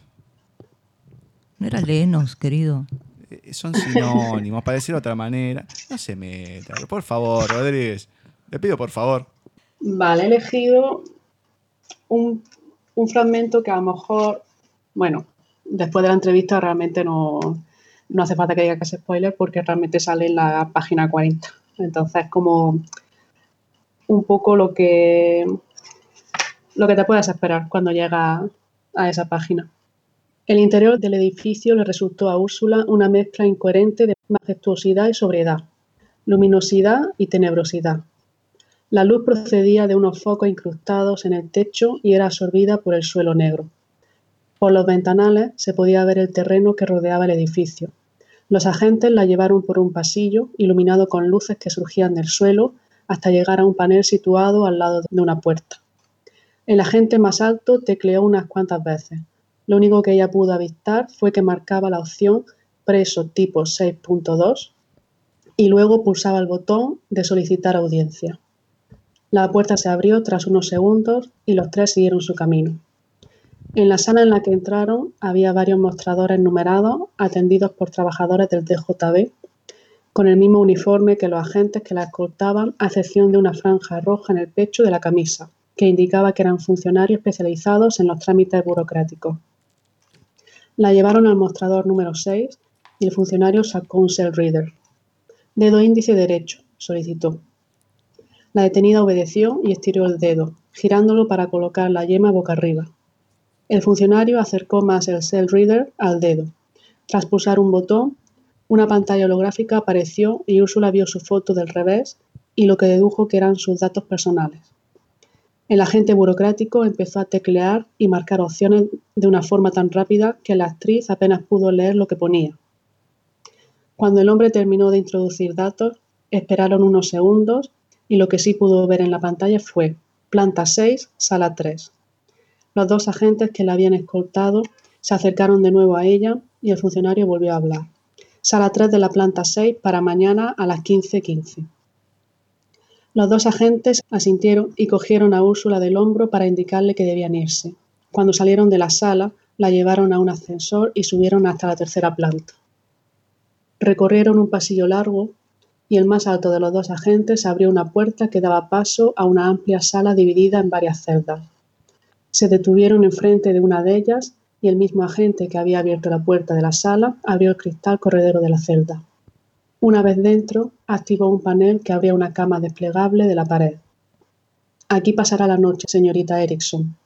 No era Lenos, querido. Eh, son sinónimos, para decirlo de otra manera. No se meta. Por favor, Rodríguez. Le pido por favor. Vale, he elegido un, fragmento que a lo mejor, bueno, después de la entrevista realmente no, no hace falta que diga que es spoiler porque realmente sale en la página 40. Entonces, como un poco lo que, lo que te puedes esperar cuando llega a esa página. El interior del edificio le resultó a Úrsula una mezcla incoherente de majestuosidad y sobriedad, luminosidad y tenebrosidad. La luz procedía de unos focos incrustados en el techo y era absorbida por el suelo negro. Por los ventanales se podía ver el terreno que rodeaba el edificio. Los agentes la llevaron por un pasillo iluminado con luces que surgían del suelo hasta llegar a un panel situado al lado de una puerta. El agente más alto tecleó unas cuantas veces. Lo único que ella pudo avistar fue que marcaba la opción Preso tipo 6.2 y luego pulsaba el botón de solicitar audiencia. La puerta se abrió tras unos segundos y los tres siguieron su camino. En la sala en la que entraron había varios mostradores numerados atendidos por trabajadores del DJB con el mismo uniforme que los agentes que la escoltaban, a excepción de una franja roja en el pecho de la camisa, que indicaba que eran funcionarios especializados en los trámites burocráticos. La llevaron al mostrador número 6 y el funcionario sacó un cell reader. Dedo índice derecho, solicitó. La detenida obedeció y estiró el dedo, girándolo para colocar la yema boca arriba. El funcionario acercó más el cell reader al dedo. Tras pulsar un botón, una pantalla holográfica apareció y Úrsula vio su foto del revés y lo que dedujo que eran sus datos personales. El agente burocrático empezó a teclear y marcar opciones de una forma tan rápida que la actriz apenas pudo leer lo que ponía. Cuando el hombre terminó de introducir datos, esperaron unos segundos y lo que sí pudo ver en la pantalla fue planta 6, sala 3. Los dos agentes que la habían escoltado se acercaron de nuevo a ella y el funcionario volvió a hablar. Sala 3 de la planta 6 para mañana a las 15.15. Los dos agentes asintieron y cogieron a Úrsula del hombro para indicarle que debían irse. Cuando salieron de la sala, la llevaron a un ascensor y subieron hasta la tercera planta. Recorrieron un pasillo largo y el más alto de los dos agentes abrió una puerta que daba paso a una amplia sala dividida en varias celdas. Se detuvieron enfrente de una de ellas y el mismo agente que había abierto la puerta de la sala abrió el cristal corredero de la celda. Una vez dentro, activó un panel que abría una cama desplegable de la pared. Aquí pasará la noche, señorita Erickson.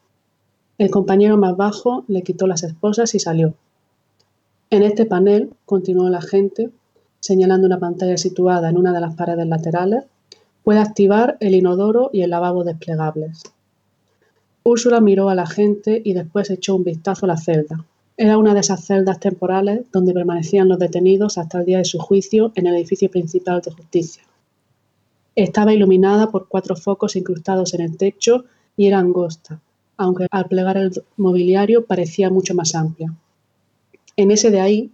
El compañero más bajo le quitó las esposas y salió. En este panel, continuó el agente, señalando una pantalla situada en una de las paredes laterales, puede activar el inodoro y el lavabo desplegables. Úrsula miró a la gente y después echó un vistazo a la celda. Era una de esas celdas temporales donde permanecían los detenidos hasta el día de su juicio en el edificio principal de justicia. Estaba iluminada por cuatro focos incrustados en el techo y era angosta, aunque al plegar el mobiliario parecía mucho más amplia. En ese de ahí,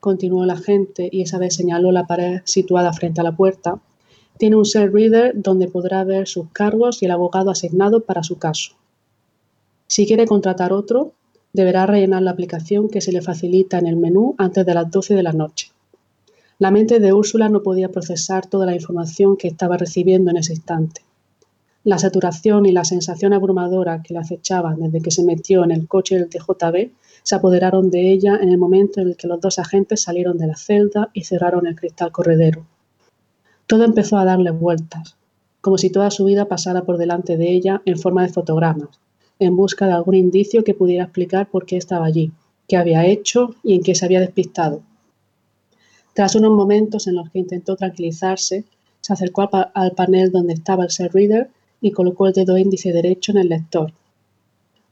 continuó la gente y esa vez señaló la pared situada frente a la puerta, tiene un cell reader donde podrá ver sus cargos y el abogado asignado para su caso. Si quiere contratar otro, deberá rellenar la aplicación que se le facilita en el menú antes de las 12 de la noche. La mente de Úrsula no podía procesar toda la información que estaba recibiendo en ese instante. La saturación y la sensación abrumadora que la acechaban desde que se metió en el coche del TJB se apoderaron de ella en el momento en el que los dos agentes salieron de la celda y cerraron el cristal corredero. Todo empezó a darle vueltas, como si toda su vida pasara por delante de ella en forma de fotogramas, en busca de algún indicio que pudiera explicar por qué estaba allí, qué había hecho y en qué se había despistado. Tras unos momentos en los que intentó tranquilizarse, se acercó al, panel donde estaba el Cell Reader y colocó el dedo índice derecho en el lector.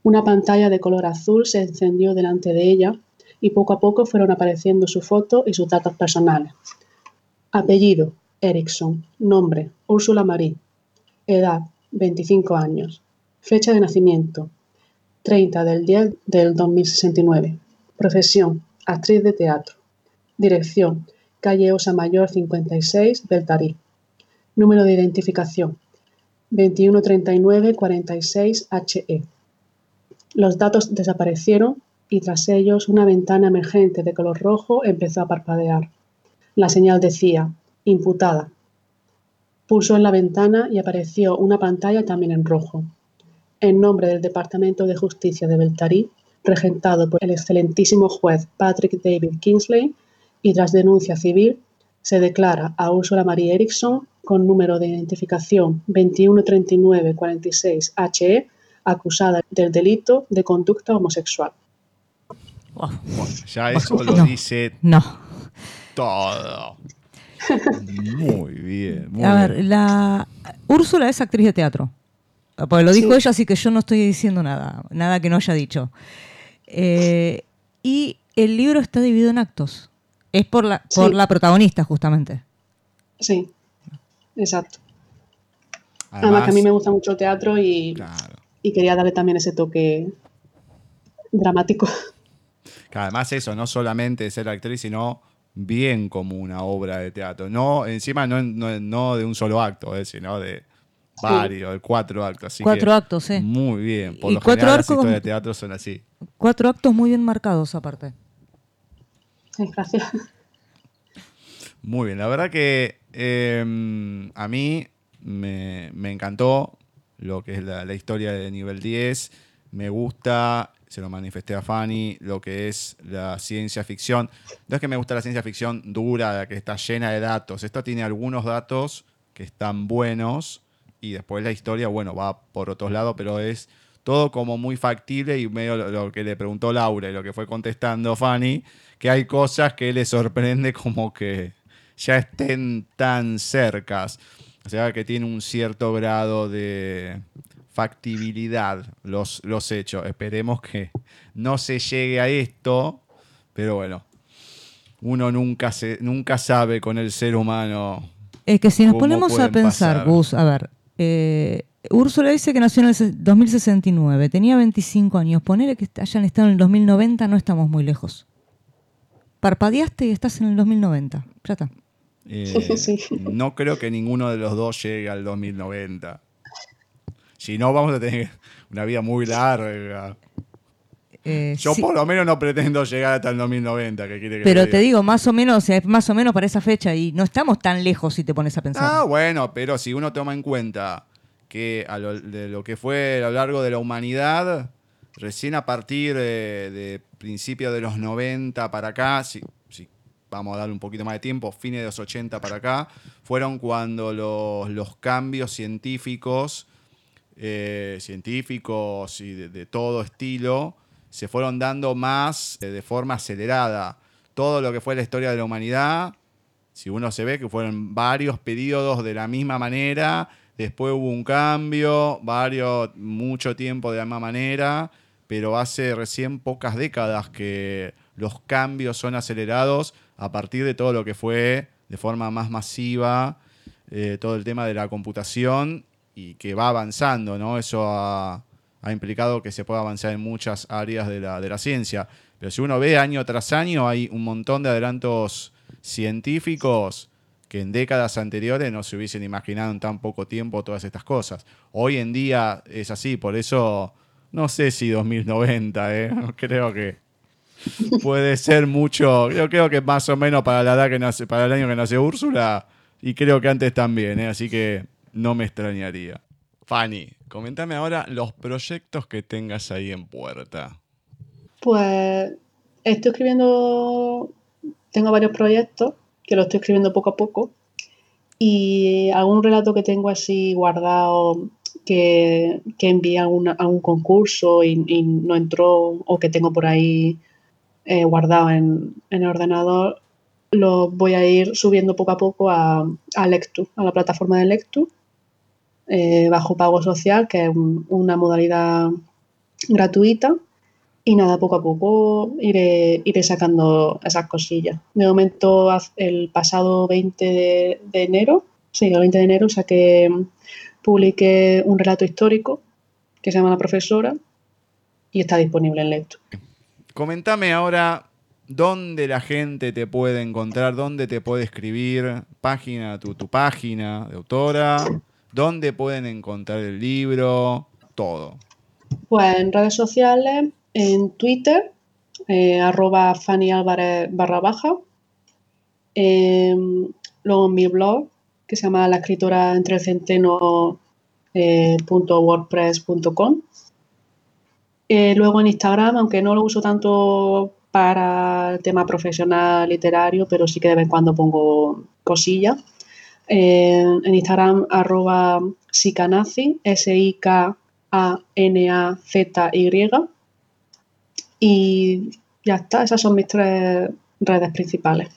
Una pantalla de color azul se encendió delante de ella y poco a poco fueron apareciendo su foto y sus datos personales. Apellido, Erickson. Nombre, Úrsula Marie. Edad, 25 años. Fecha de nacimiento, 30 del 10 del 2069. Profesión, actriz de teatro. Dirección, calle Osa Mayor 56, Beltarí. Número de identificación, 213946HE. Los datos desaparecieron y tras ellos una ventana emergente de color rojo empezó a parpadear. La señal decía, imputada. Pulsó en la ventana y apareció una pantalla también en rojo en nombre del Departamento de Justicia de Beltarí, regentado por el excelentísimo juez Patrick David Kingsley, y tras denuncia civil, se declara a Ursula Marie Erickson, con número de identificación 213946HE, acusada del delito de conducta homosexual. ya eso lo dice no. todo. Muy bien. a ver, la Úrsula es actriz de teatro. Porque lo dijo ella, así que yo no estoy diciendo nada, nada que no haya dicho. Eh, y el libro está dividido en actos. Es por la, por la protagonista, justamente. Sí, exacto. Además, que a mí me gusta mucho el teatro y, y quería darle también ese toque dramático. además eso, no solamente ser actriz, sino bien como una obra de teatro. No, encima no, no, no de un solo acto, eh, sino de Varios, cuatro actos. cuatro actos, sí. Muy bien. Por lo cuatro general, las historias de teatro son así. Cuatro actos muy bien marcados, aparte. Gracias. Muy bien, la verdad que em, a mí me, encantó lo que es la, historia de nivel 10. Me gusta, se lo manifesté a Fanny, lo que es la ciencia ficción. No es que me gusta la ciencia ficción dura, que está llena de datos. Esto tiene algunos datos que están buenos y después la historia, bueno, va por otros lados, pero es todo como muy factible y medio lo, que le preguntó Laura y lo que fue contestando Fanny, que hay cosas que le sorprende como que ya estén tan cercas. O sea, que tiene un cierto grado de factibilidad los, los hechos. Esperemos que no se llegue a esto, pero bueno, uno nunca, se, nunca sabe con el ser humano. Es que si nos ponemos a pensar, Gus, a ver, eh, Úrsula dice que nació en el 2069, tenía 25 años. Ponele que hayan estado en el 2090, no estamos muy lejos. Parpadeaste y estás en el 2090. Ya está. Eh, no creo que ninguno de los dos llegue al 2090. Si no, vamos a tener una vida muy larga. Eh, Yo por lo menos no pretendo llegar hasta el 2090. Que quiere pero te, digo, más o menos, más o menos para esa fecha y no estamos tan lejos si te pones a pensar. Ah, bueno, pero si uno toma en cuenta que a lo, de lo que fue a lo largo de la humanidad, recién a partir de, de principios de los 90 para acá, si, vamos a darle un poquito más de tiempo, fines de los 80 para acá, fueron cuando los, cambios científicos, eh, científicos y de, todo estilo, se fueron dando más eh, de forma acelerada. Todo lo que fue la historia de la humanidad, si uno se ve que fueron varios periodos de la misma manera, después hubo un cambio, varios, mucho tiempo de la misma manera, pero hace recién pocas décadas que los cambios son acelerados a partir de todo lo que fue de forma más masiva eh, todo el tema de la computación y que va avanzando, ¿no? Eso ha, implicado que se pueda avanzar en muchas áreas de la, ciencia. Pero si uno ve año tras año, hay un montón de adelantos científicos que en décadas anteriores no se hubiesen imaginado en tan poco tiempo todas estas cosas. Hoy en día es así, por eso no sé si 2090, ¿eh? creo que puede ser mucho. Yo creo que más o menos para la edad que nace, para el año que nace Úrsula, y creo que antes también, ¿eh? así que no me extrañaría. Fanny, comentame ahora los proyectos que tengas ahí en puerta. Pues estoy escribiendo, tengo varios proyectos que los estoy escribiendo poco a poco y algún relato que tengo así guardado que, que envié a, un concurso y, no entró o que tengo por ahí eh, guardado en, el ordenador, lo voy a ir subiendo poco a poco a, a Lectu, a la plataforma de Lectu, eh, bajo pago social, que es una modalidad gratuita. Y nada, poco a poco iré, iré sacando esas cosillas. De momento, el pasado 20 de, enero, sí, el 20 de enero saqué, publiqué un relato histórico que se llama La Profesora y está disponible en Lectu. Comentame ahora dónde la gente te puede encontrar, dónde te puede escribir, página, tu, página de autora, dónde pueden encontrar el libro, todo. Pues en redes sociales, en Twitter, eh, arroba Fanny barra baja. Em, luego en mi blog, que se llama la escritora entre el centeno eh, eh, luego en Instagram, aunque no lo uso tanto para tema profesional literario, pero sí que de vez en cuando pongo cosillas. Eh, en Instagram, arroba Sikanazi, S-I-K-A-N-A-Z-Y. Y ya está, esas son mis tres redes principales.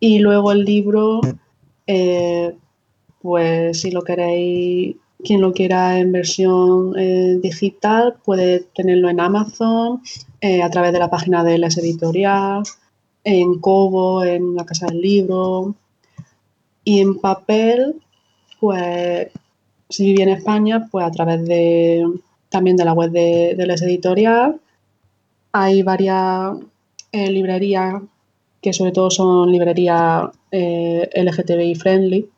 Y luego el libro, eh, pues si lo queréis quien lo quiera en versión eh, digital puede tenerlo en Amazon, eh, a través de la página de las editorial, en Kobo, en la Casa del Libro. Y en papel, pues si vive en España, pues a través de también de la web de, de las editorial. Hay varias eh, librerías que sobre todo son librerías LGTBI friendly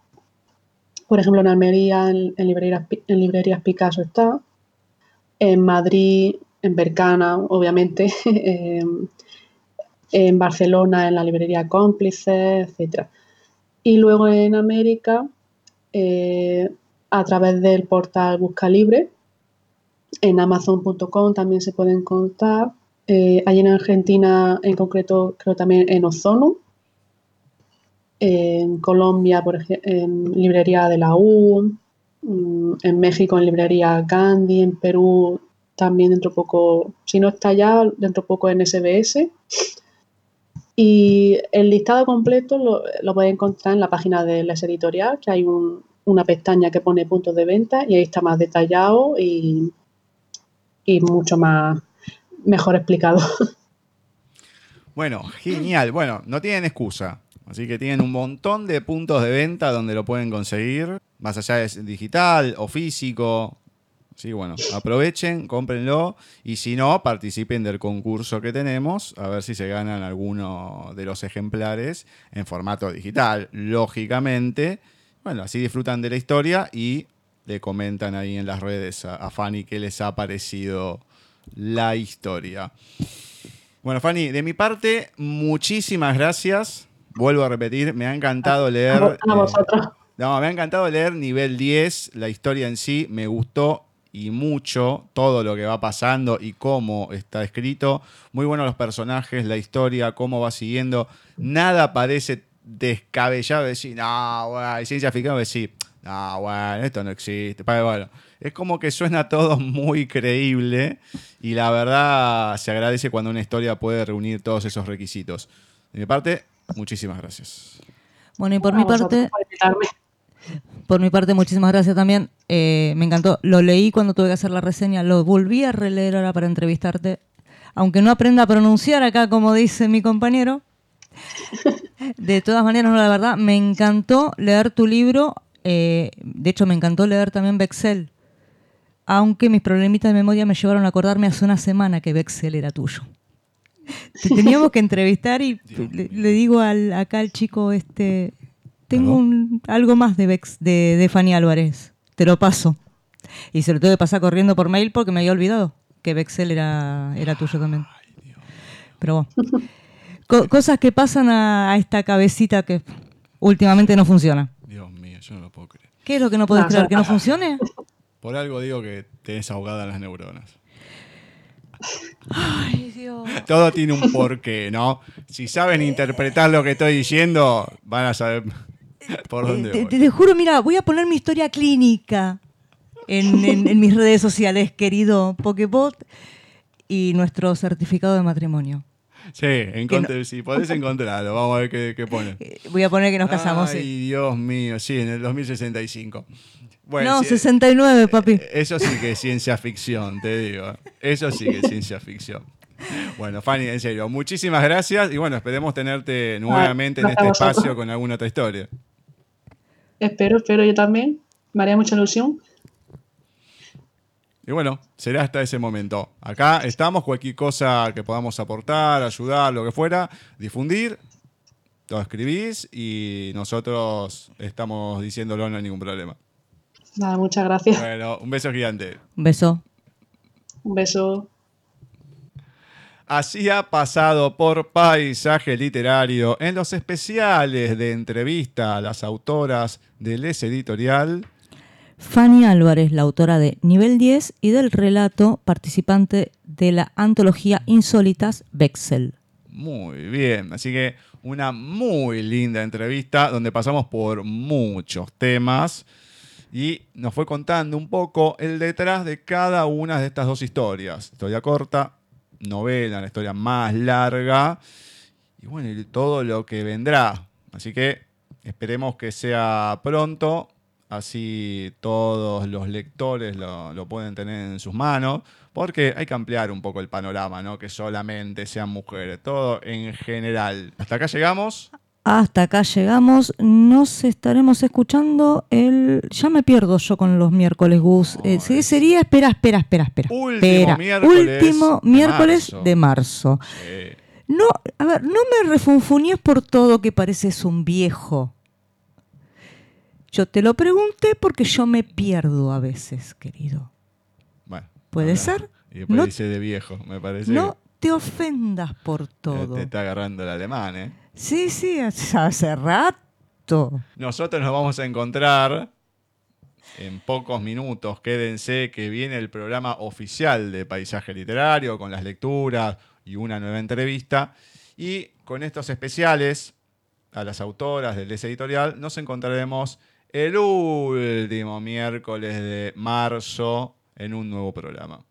Por ejemplo, en Almería, en, librerías, en librerías Picasso está. En Madrid, en Bercana, obviamente. en Barcelona, en la librería Cómplice, etc. Y luego en América, eh, a través del portal Busca Libre, en amazon.com también se pueden contar. Eh, allí en Argentina, en concreto, creo también en Ozono. En Colombia, por ejemplo, en librería de la U. Mm, en México, en librería Gandhi. En Perú, también dentro poco, si no está ya, dentro poco en SBS. Y el listado completo lo, lo podéis encontrar en la página de Les Editorial, que hay una pestaña que pone puntos de venta y ahí está más detallado y, y mucho más mejor explicado. Bueno, genial. Bueno, no tienen excusa. Así que tienen un montón de puntos de venta donde lo pueden conseguir, más allá de digital o físico. Sí, bueno, aprovechen, cómprenlo y si no, participen del concurso que tenemos, a ver si se ganan alguno de los ejemplares en formato digital, lógicamente. Bueno, así disfrutan de la historia y le comentan ahí en las redes a, Fanny qué les ha parecido la historia. Bueno, Fanny, de mi parte, muchísimas gracias. Vuelvo a repetir, me ha encantado leer. A, eh, vosotros. no, me ha encantado leer nivel 10, la historia en sí me gustó y mucho todo lo que va pasando y cómo está escrito. Muy buenos los personajes, la historia, cómo va siguiendo. Nada parece descabellado decir, no, bueno, ciencia ficción decir, no, bueno, esto no existe. Bueno, es como que suena todo muy creíble y la verdad se agradece cuando una historia puede reunir todos esos requisitos. De mi parte, muchísimas gracias. Bueno, y por mi parte, por mi parte, muchísimas gracias también. Eh, me encantó. Lo leí cuando tuve que hacer la reseña, lo volví a releer ahora para entrevistarte. Aunque no aprenda a pronunciar acá, como dice mi compañero. De todas maneras, no, la verdad, me encantó leer tu libro. Eh, de hecho, me encantó leer también Bexel. Aunque mis problemitas de memoria me llevaron a acordarme hace una semana que Bexel era tuyo. Te teníamos que entrevistar y le, digo al, acá al chico este tengo un, algo más de, Bex, de, de Fanny Álvarez. Te lo paso. Y se lo tuve que pasar corriendo por mail porque me había olvidado que Bexel era, era tuyo también. Pero bueno. cosas que pasan a, esta cabecita que últimamente no funciona. Dios mío, yo no lo puedo creer. ¿Qué es lo que no puedes creer? ¿Que no funcione? Por algo digo que tenés ahogadas las neuronas. Ay, Dios. Todo tiene un porqué, ¿no? Si saben interpretar lo que estoy diciendo, van a saber ¿Por dónde te, juro, mira, voy a poner mi historia clínica en, mis redes sociales, querido Pokebot, y nuestro certificado de matrimonio. Sí, si podés encontrarlo, vamos a ver qué, pone. Eh, voy a poner que nos casamos. Ay, Dios mío, sí, en el 2065. Bueno, no, 69, eh, papi. Eso sí que es ciencia ficción, te digo. Eso sí que es ciencia ficción. Bueno, Fanny, en serio, muchísimas gracias y bueno, esperemos tenerte nuevamente en este espacio con alguna otra historia. Espero, espero yo también. Me haría mucha ilusión. Y bueno, será hasta ese momento. Acá estamos, cualquier cosa que podamos aportar, ayudar, lo que fuera, difundir, lo escribís y nosotros estamos diciéndolo, no hay ningún problema. Nada, muchas gracias. Bueno, un beso gigante. Un beso. Un beso. Así ha pasado por paisaje literario en los especiales de entrevista a las autoras del ese editorial. Fanny Álvarez, la autora de Nivel 10 y del relato participante de la antología Insólitas Bexel. Muy bien, así que una muy linda entrevista donde pasamos por muchos temas y nos fue contando un poco el detrás de cada una de estas dos historias. Historia corta, novela, la historia más larga y bueno, todo lo que vendrá. Así que esperemos que sea pronto, así todos los lectores lo, pueden tener en sus manos, porque hay que ampliar un poco el panorama, no que solamente sean mujeres, todo en general. Hasta acá llegamos. Hasta acá llegamos. Nos estaremos escuchando el. Ya me pierdo yo con los miércoles, Gus. Eh, sería. Espera, espera, espera, espera. Último miércoles. Último miércoles de marzo. No, a ver, no me refunfuñes por todo que pareces un viejo. Yo te lo pregunté porque yo me pierdo a veces, querido. Bueno. ¿Puede ser? Y después no, dice de viejo, me parece. No te ofendas por todo. Te está agarrando el alemán, ¿eh? Sí, sí, hace rato. Nosotros nos vamos a encontrar en pocos minutos. Quédense que viene el programa oficial de Paisaje Literario con las lecturas y una nueva entrevista. Y con estos especiales a las autoras del Les Editorial nos encontraremos el último miércoles de marzo en un nuevo programa.